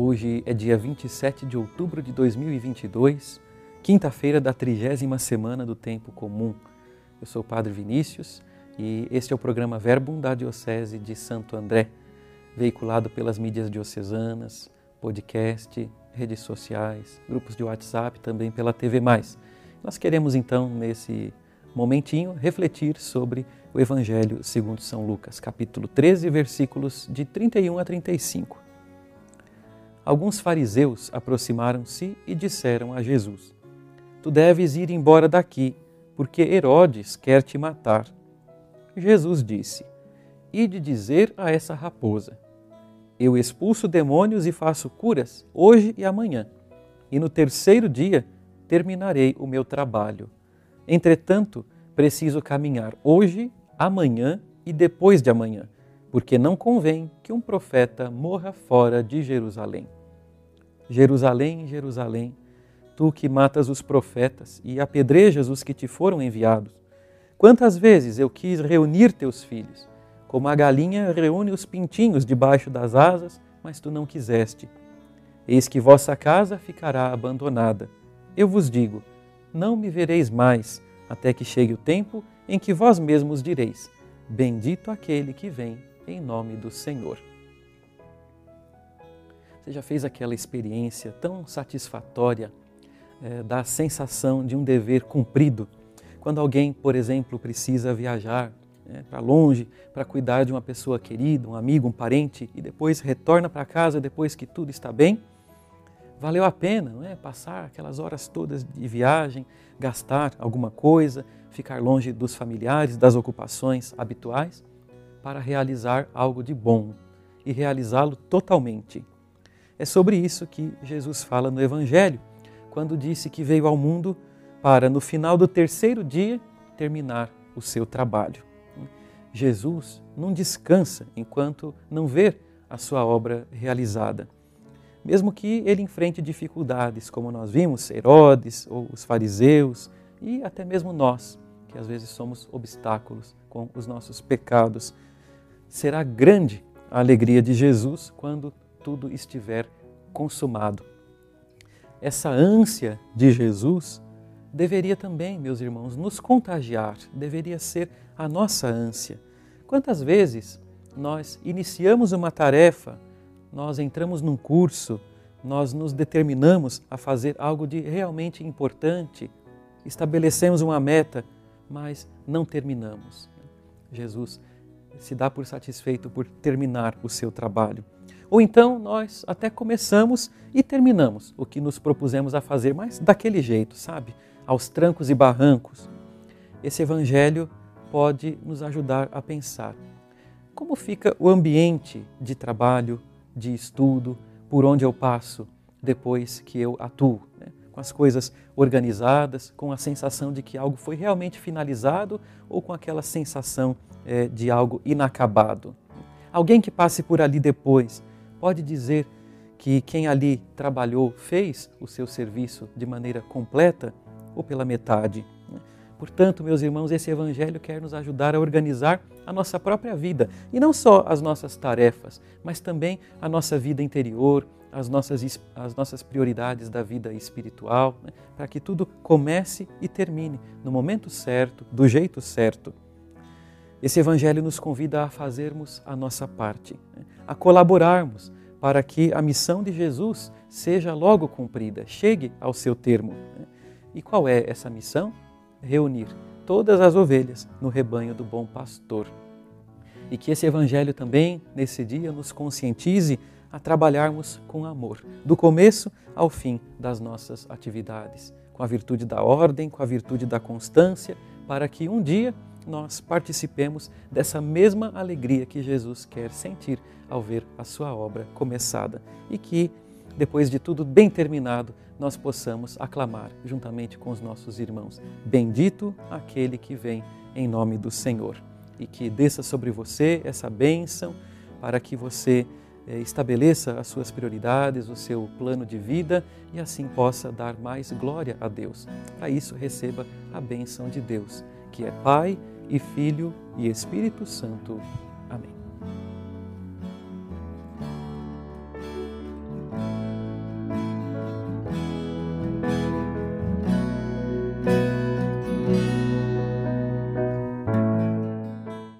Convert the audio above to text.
Hoje é dia 27 de outubro de 2022, quinta-feira da trigésima semana do Tempo Comum. Eu sou o Padre Vinícius e este é o programa Verbum da Diocese de Santo André, veiculado pelas mídias diocesanas, podcast, redes sociais, grupos de WhatsApp, também pela TV+. Nós queremos então, nesse momentinho, refletir sobre o Evangelho segundo São Lucas, capítulo 13, versículos de 31 a 35 alguns fariseus aproximaram-se e disseram a Jesus: Tu deves ir embora daqui, porque Herodes quer te matar. Jesus disse: Ide dizer a essa raposa: Eu expulso demônios e faço curas hoje e amanhã, e no terceiro dia terminarei o meu trabalho. Entretanto, preciso caminhar hoje, amanhã e depois de amanhã, porque não convém que um profeta morra fora de Jerusalém. Jerusalém, Jerusalém, tu que matas os profetas e apedrejas os que te foram enviados. Quantas vezes eu quis reunir teus filhos, como a galinha reúne os pintinhos debaixo das asas, mas tu não quiseste. Eis que vossa casa ficará abandonada. Eu vos digo: não me vereis mais, até que chegue o tempo em que vós mesmos direis: Bendito aquele que vem em nome do Senhor. Você já fez aquela experiência tão satisfatória é, da sensação de um dever cumprido? Quando alguém, por exemplo, precisa viajar né, para longe para cuidar de uma pessoa querida, um amigo, um parente, e depois retorna para casa depois que tudo está bem, valeu a pena não é? passar aquelas horas todas de viagem, gastar alguma coisa, ficar longe dos familiares, das ocupações habituais, para realizar algo de bom e realizá-lo totalmente. É sobre isso que Jesus fala no Evangelho, quando disse que veio ao mundo para, no final do terceiro dia, terminar o seu trabalho. Jesus não descansa enquanto não ver a sua obra realizada. Mesmo que ele enfrente dificuldades, como nós vimos, Herodes ou os fariseus e até mesmo nós, que às vezes somos obstáculos com os nossos pecados, será grande a alegria de Jesus quando tudo estiver consumado. Essa ânsia de Jesus deveria também, meus irmãos, nos contagiar, deveria ser a nossa ânsia. Quantas vezes nós iniciamos uma tarefa, nós entramos num curso, nós nos determinamos a fazer algo de realmente importante, estabelecemos uma meta, mas não terminamos. Jesus se dá por satisfeito por terminar o seu trabalho. Ou então nós até começamos e terminamos o que nos propusemos a fazer, mas daquele jeito, sabe? Aos trancos e barrancos. Esse evangelho pode nos ajudar a pensar como fica o ambiente de trabalho, de estudo, por onde eu passo depois que eu atuo, né? com as coisas organizadas, com a sensação de que algo foi realmente finalizado ou com aquela sensação é, de algo inacabado. Alguém que passe por ali depois pode dizer que quem ali trabalhou fez o seu serviço de maneira completa ou pela metade. Né? Portanto, meus irmãos, esse Evangelho quer nos ajudar a organizar a nossa própria vida e não só as nossas tarefas, mas também a nossa vida interior, as nossas, as nossas prioridades da vida espiritual, né? para que tudo comece e termine no momento certo, do jeito certo. Esse Evangelho nos convida a fazermos a nossa parte, né? a colaborarmos para que a missão de Jesus seja logo cumprida, chegue ao seu termo. Né? E qual é essa missão? Reunir todas as ovelhas no rebanho do bom pastor. E que esse Evangelho também, nesse dia, nos conscientize a trabalharmos com amor, do começo ao fim das nossas atividades, com a virtude da ordem, com a virtude da constância, para que um dia nós participemos dessa mesma alegria que Jesus quer sentir ao ver a sua obra começada e que, depois de tudo bem terminado, nós possamos aclamar juntamente com os nossos irmãos: Bendito aquele que vem em nome do Senhor. E que desça sobre você essa bênção para que você eh, estabeleça as suas prioridades, o seu plano de vida e assim possa dar mais glória a Deus. Para isso, receba a bênção de Deus, que é Pai e Filho e Espírito Santo.